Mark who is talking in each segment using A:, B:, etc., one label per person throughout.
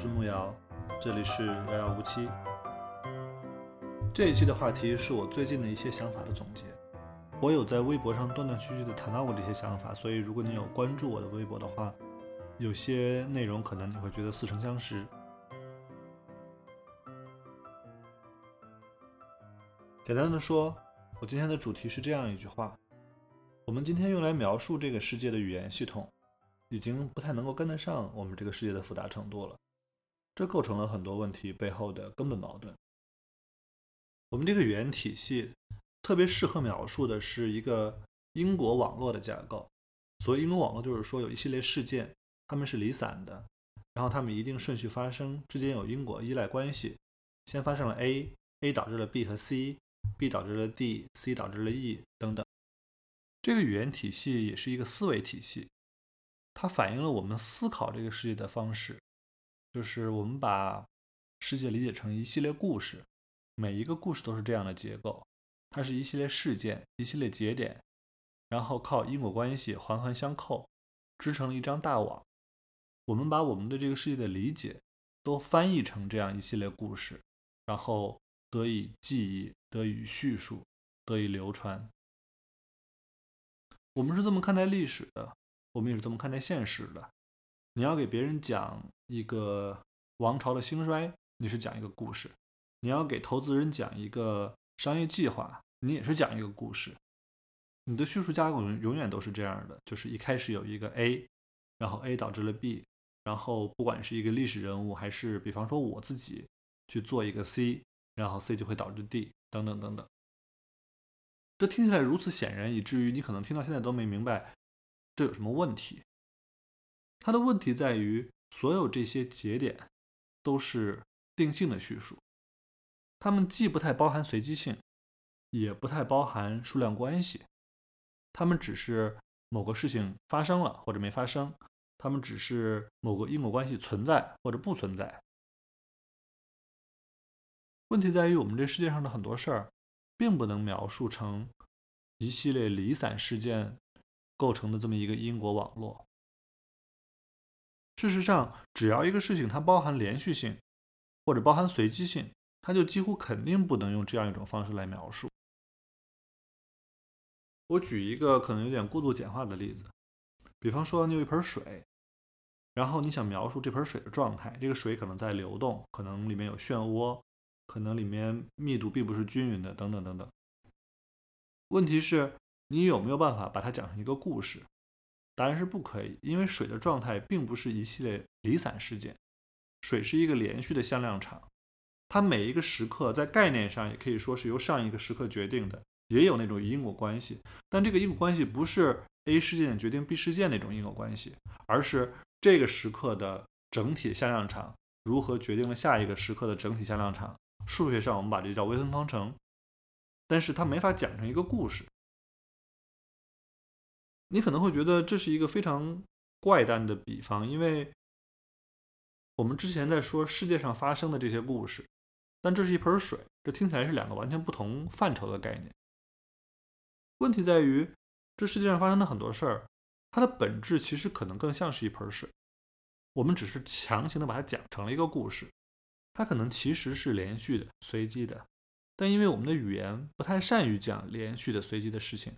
A: 是木瑶，这里是遥遥无期。这一期的话题是我最近的一些想法的总结。我有在微博上断断续续的谈到过这些想法，所以如果你有关注我的微博的话，有些内容可能你会觉得似曾相识。简单的说，我今天的主题是这样一句话：我们今天用来描述这个世界的语言系统。已经不太能够跟得上我们这个世界的复杂程度了，这构成了很多问题背后的根本矛盾。我们这个语言体系特别适合描述的是一个因果网络的架构。所谓因果网络，就是说有一系列事件，它们是离散的，然后它们一定顺序发生，之间有因果依赖关系。先发生了 A，A 导致了 B 和 C，B 导致了 D，C 导致了 E 等等。这个语言体系也是一个思维体系。它反映了我们思考这个世界的方式，就是我们把世界理解成一系列故事，每一个故事都是这样的结构，它是一系列事件、一系列节点，然后靠因果关系环环相扣，织成了一张大网。我们把我们对这个世界的理解都翻译成这样一系列故事，然后得以记忆、得以叙述、得以流传。我们是这么看待历史的。我们也是这么看待现实的。你要给别人讲一个王朝的兴衰，你是讲一个故事；你要给投资人讲一个商业计划，你也是讲一个故事。你的叙述架构永永远都是这样的，就是一开始有一个 A，然后 A 导致了 B，然后不管是一个历史人物，还是比方说我自己去做一个 C，然后 C 就会导致 D，等等等等。这听起来如此显然，以至于你可能听到现在都没明白。这有什么问题？它的问题在于，所有这些节点都是定性的叙述，它们既不太包含随机性，也不太包含数量关系，它们只是某个事情发生了或者没发生，它们只是某个因果关系存在或者不存在。问题在于，我们这世界上的很多事儿，并不能描述成一系列离散事件。构成的这么一个因果网络。事实上，只要一个事情它包含连续性，或者包含随机性，它就几乎肯定不能用这样一种方式来描述。我举一个可能有点过度简化的例子，比方说你有一盆水，然后你想描述这盆水的状态，这个水可能在流动，可能里面有漩涡，可能里面密度并不是均匀的，等等等等。问题是。你有没有办法把它讲成一个故事？答案是不可以，因为水的状态并不是一系列离散事件，水是一个连续的向量场，它每一个时刻在概念上也可以说是由上一个时刻决定的，也有那种因果关系，但这个因果关系不是 A 事件决定 B 事件那种因果关系，而是这个时刻的整体向量场如何决定了下一个时刻的整体向量场。数学上我们把这叫微分方程，但是它没法讲成一个故事。你可能会觉得这是一个非常怪诞的比方，因为我们之前在说世界上发生的这些故事，但这是一盆水，这听起来是两个完全不同范畴的概念。问题在于，这世界上发生的很多事儿，它的本质其实可能更像是一盆水，我们只是强行的把它讲成了一个故事，它可能其实是连续的、随机的，但因为我们的语言不太善于讲连续的、随机的事情，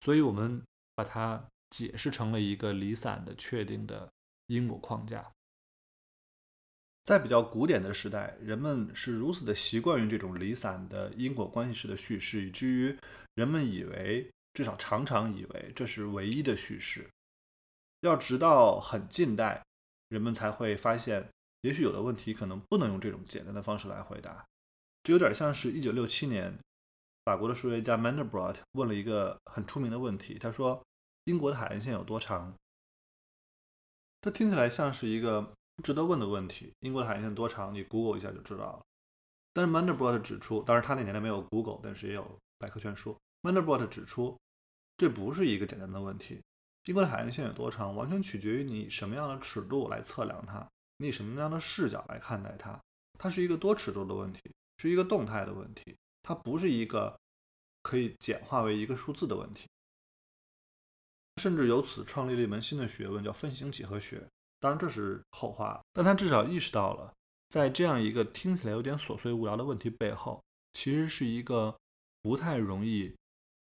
A: 所以我们。把它解释成了一个离散的、确定的因果框架。在比较古典的时代，人们是如此的习惯于这种离散的因果关系式的叙事，以至于人们以为，至少常常以为这是唯一的叙事。要直到很近代，人们才会发现，也许有的问题可能不能用这种简单的方式来回答。这有点像是一九六七年。法国的数学家 Mandelbrot 问了一个很出名的问题，他说：“英国的海岸线有多长？”这听起来像是一个值得问的问题。英国的海岸线多长？你 Google 一下就知道了。但是 Mandelbrot 指出，当然他那年代没有 Google，但是也有百科全书。Mandelbrot 指出，这不是一个简单的问题。英国的海岸线有多长，完全取决于你什么样的尺度来测量它，你以什么样的视角来看待它。它是一个多尺度的问题，是一个动态的问题。它不是一个可以简化为一个数字的问题，甚至由此创立了一门新的学问，叫分形几何学。当然这是后话，但他至少意识到了，在这样一个听起来有点琐碎无聊的问题背后，其实是一个不太容易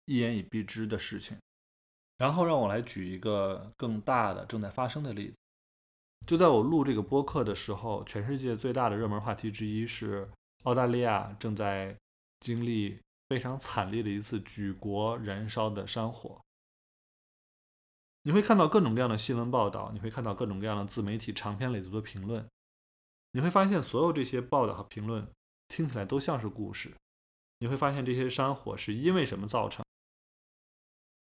A: 一言以蔽之的事情。然后让我来举一个更大的正在发生的例子。就在我录这个播客的时候，全世界最大的热门话题之一是澳大利亚正在经历非常惨烈的一次举国燃烧的山火。你会看到各种各样的新闻报道，你会看到各种各样的自媒体长篇累牍的评论，你会发现所有这些报道和评论听起来都像是故事。你会发现这些山火是因为什么造成？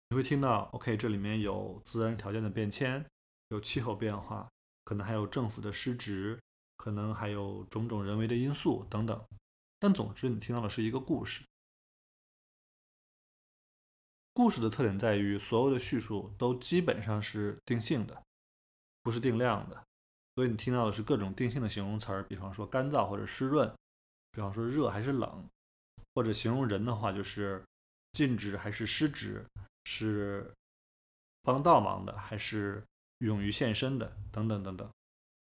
A: 你会听到，OK，这里面有自然条件的变迁，有气候变化。可能还有政府的失职，可能还有种种人为的因素等等，但总之你听到的是一个故事。故事的特点在于，所有的叙述都基本上是定性的，不是定量的，所以你听到的是各种定性的形容词儿，比方说干燥或者湿润，比方说热还是冷，或者形容人的话就是尽职还是失职，是帮倒忙的还是。勇于献身的，等等等等。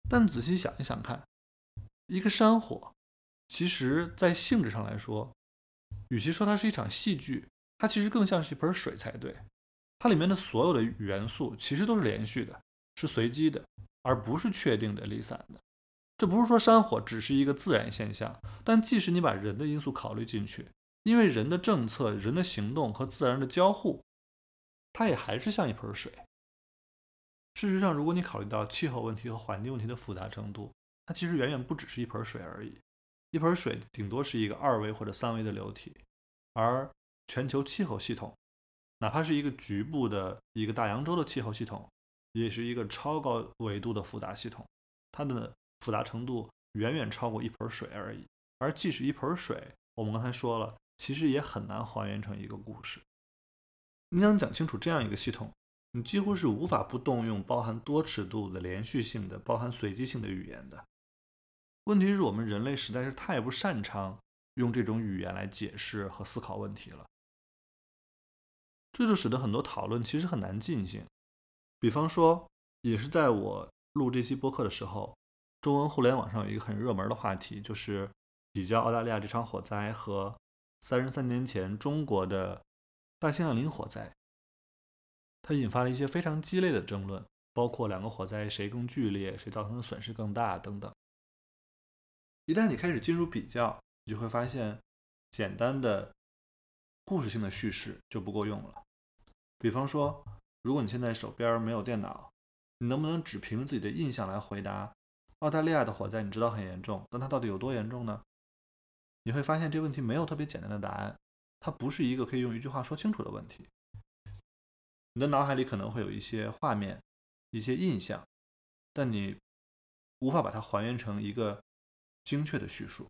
A: 但仔细想一想看，一个山火，其实在性质上来说，与其说它是一场戏剧，它其实更像是一盆水才对。它里面的所有的元素其实都是连续的，是随机的，而不是确定的、离散的。这不是说山火只是一个自然现象，但即使你把人的因素考虑进去，因为人的政策、人的行动和自然的交互，它也还是像一盆水。事实上，如果你考虑到气候问题和环境问题的复杂程度，它其实远远不只是一盆水而已。一盆水顶多是一个二维或者三维的流体，而全球气候系统，哪怕是一个局部的一个大洋洲的气候系统，也是一个超高维度的复杂系统，它的复杂程度远远超过一盆水而已。而即使一盆水，我们刚才说了，其实也很难还原成一个故事。你想讲清楚这样一个系统？你几乎是无法不动用包含多尺度的连续性的、包含随机性的语言的。问题是我们人类实在是太不擅长用这种语言来解释和思考问题了，这就使得很多讨论其实很难进行。比方说，也是在我录这期播客的时候，中文互联网上有一个很热门的话题，就是比较澳大利亚这场火灾和三十三年前中国的大兴安岭火灾。它引发了一些非常激烈的争论，包括两个火灾谁更剧烈，谁造成的损失更大等等。一旦你开始进入比较，你就会发现，简单的故事性的叙事就不够用了。比方说，如果你现在手边没有电脑，你能不能只凭自己的印象来回答澳大利亚的火灾？你知道很严重，但它到底有多严重呢？你会发现这问题没有特别简单的答案，它不是一个可以用一句话说清楚的问题。你的脑海里可能会有一些画面、一些印象，但你无法把它还原成一个精确的叙述。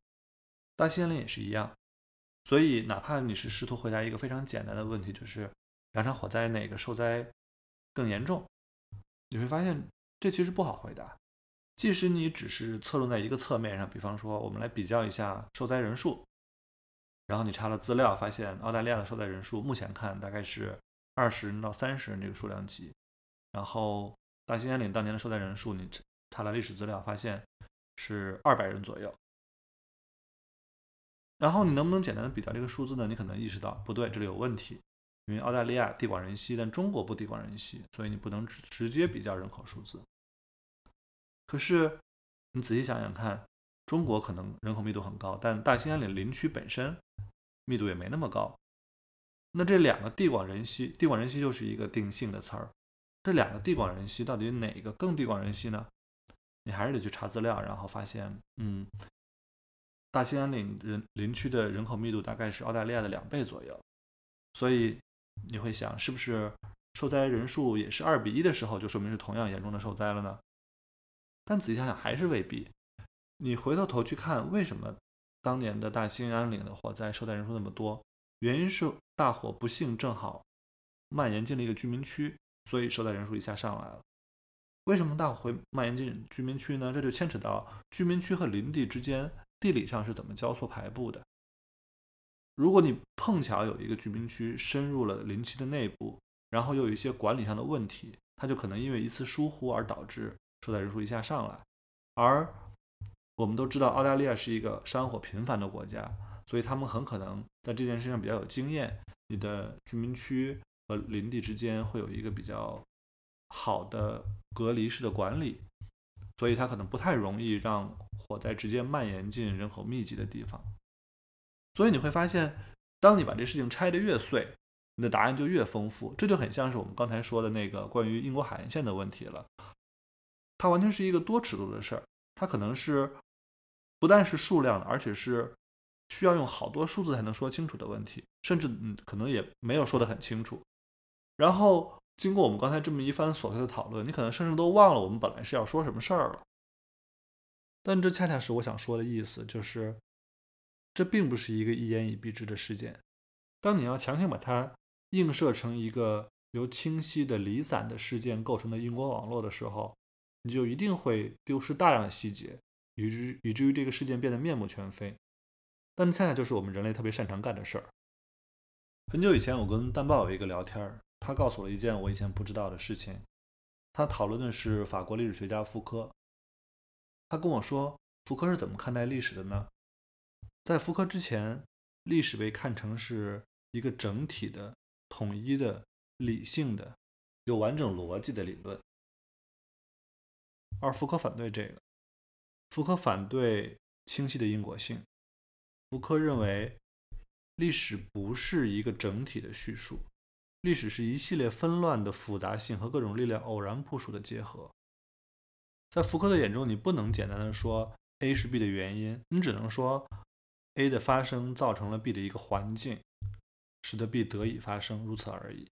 A: 大兴安岭也是一样，所以哪怕你是试图回答一个非常简单的问题，就是两场火灾哪个受灾更严重，你会发现这其实不好回答。即使你只是侧重在一个侧面上，比方说我们来比较一下受灾人数，然后你查了资料，发现澳大利亚的受灾人数目前看大概是。二十人到三十人这个数量级，然后大兴安岭当年的受灾人数，你查了历史资料，发现是二百人左右。然后你能不能简单的比较这个数字呢？你可能意识到不对，这里有问题，因为澳大利亚地广人稀，但中国不地广人稀，所以你不能直直接比较人口数字。可是你仔细想想看，中国可能人口密度很高，但大兴安岭林区本身密度也没那么高。那这两个地广人稀，地广人稀就是一个定性的词儿。这两个地广人稀到底哪个更地广人稀呢？你还是得去查资料，然后发现，嗯，大兴安岭人林区的人口密度大概是澳大利亚的两倍左右。所以你会想，是不是受灾人数也是二比一的时候，就说明是同样严重的受灾了呢？但仔细想想，还是未必。你回头头去看，为什么当年的大兴安岭的火灾受灾人数那么多？原因是大火不幸正好蔓延进了一个居民区，所以受灾人数一下上来了。为什么大火会蔓延进居民区呢？这就牵扯到居民区和林地之间地理上是怎么交错排布的。如果你碰巧有一个居民区深入了林区的内部，然后又有一些管理上的问题，它就可能因为一次疏忽而导致受灾人数一下上来。而我们都知道，澳大利亚是一个山火频繁的国家，所以他们很可能在这件事上比较有经验。你的居民区和林地之间会有一个比较好的隔离式的管理，所以它可能不太容易让火灾直接蔓延进人口密集的地方。所以你会发现，当你把这事情拆得越碎，你的答案就越丰富。这就很像是我们刚才说的那个关于英国海岸线的问题了。它完全是一个多尺度的事儿，它可能是不但是数量的，而且是需要用好多数字才能说清楚的问题，甚至嗯可能也没有说得很清楚。然后经过我们刚才这么一番琐碎的讨论，你可能甚至都忘了我们本来是要说什么事儿了。但这恰恰是我想说的意思，就是这并不是一个一言以蔽之的事件。当你要强行把它映射成一个由清晰的离散的事件构成的因果网络的时候，你就一定会丢失大量的细节，以至以至于这个事件变得面目全非。但恰恰就是我们人类特别擅长干的事儿。很久以前，我跟蛋豹有一个聊天儿，他告诉我一件我以前不知道的事情。他讨论的是法国历史学家福柯。他跟我说，福柯是怎么看待历史的呢？在福柯之前，历史被看成是一个整体的、统一的、理性的、有完整逻辑的理论。而福柯反对这个，福柯反对清晰的因果性。福柯认为，历史不是一个整体的叙述，历史是一系列纷乱的复杂性和各种力量偶然部署的结合。在福柯的眼中，你不能简单的说 A 是 B 的原因，你只能说 A 的发生造成了 B 的一个环境，使得 B 得以发生，如此而已。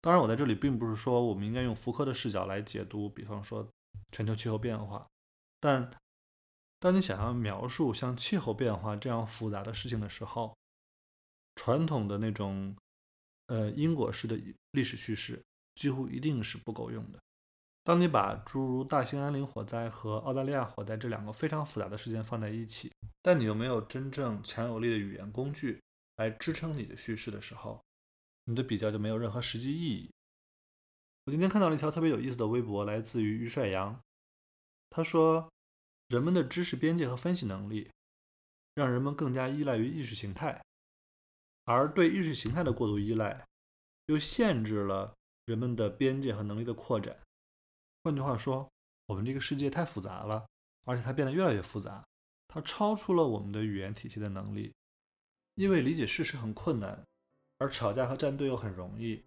A: 当然，我在这里并不是说我们应该用福柯的视角来解读，比方说全球气候变化。但当你想要描述像气候变化这样复杂的事情的时候，传统的那种呃因果式的历史叙事几乎一定是不够用的。当你把诸如大兴安岭火灾和澳大利亚火灾这两个非常复杂的事件放在一起，但你又没有真正强有力的语言工具来支撑你的叙事的时候，你的比较就没有任何实际意义。我今天看到了一条特别有意思的微博，来自于于帅阳。他说：“人们的知识边界和分析能力，让人们更加依赖于意识形态，而对意识形态的过度依赖，又限制了人们的边界和能力的扩展。换句话说，我们这个世界太复杂了，而且它变得越来越复杂，它超出了我们的语言体系的能力。因为理解事实很困难。”而吵架和站队又很容易，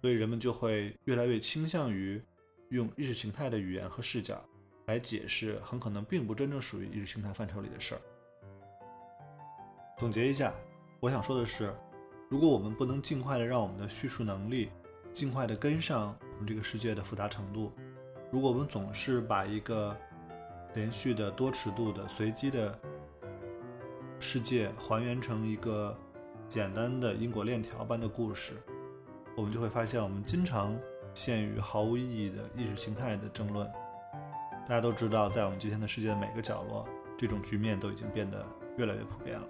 A: 所以人们就会越来越倾向于用意识形态的语言和视角来解释很可能并不真正属于意识形态范畴里的事儿。总结一下，我想说的是，如果我们不能尽快的让我们的叙述能力尽快的跟上我们这个世界的复杂程度，如果我们总是把一个连续的多尺度的随机的世界还原成一个。简单的因果链条般的故事，我们就会发现，我们经常陷于毫无意义的意识形态的争论。大家都知道，在我们今天的世界的每个角落，这种局面都已经变得越来越普遍了。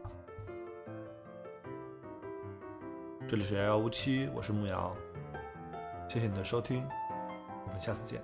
A: 这里是遥遥无期，我是牧瑶，谢谢你的收听，我们下次见。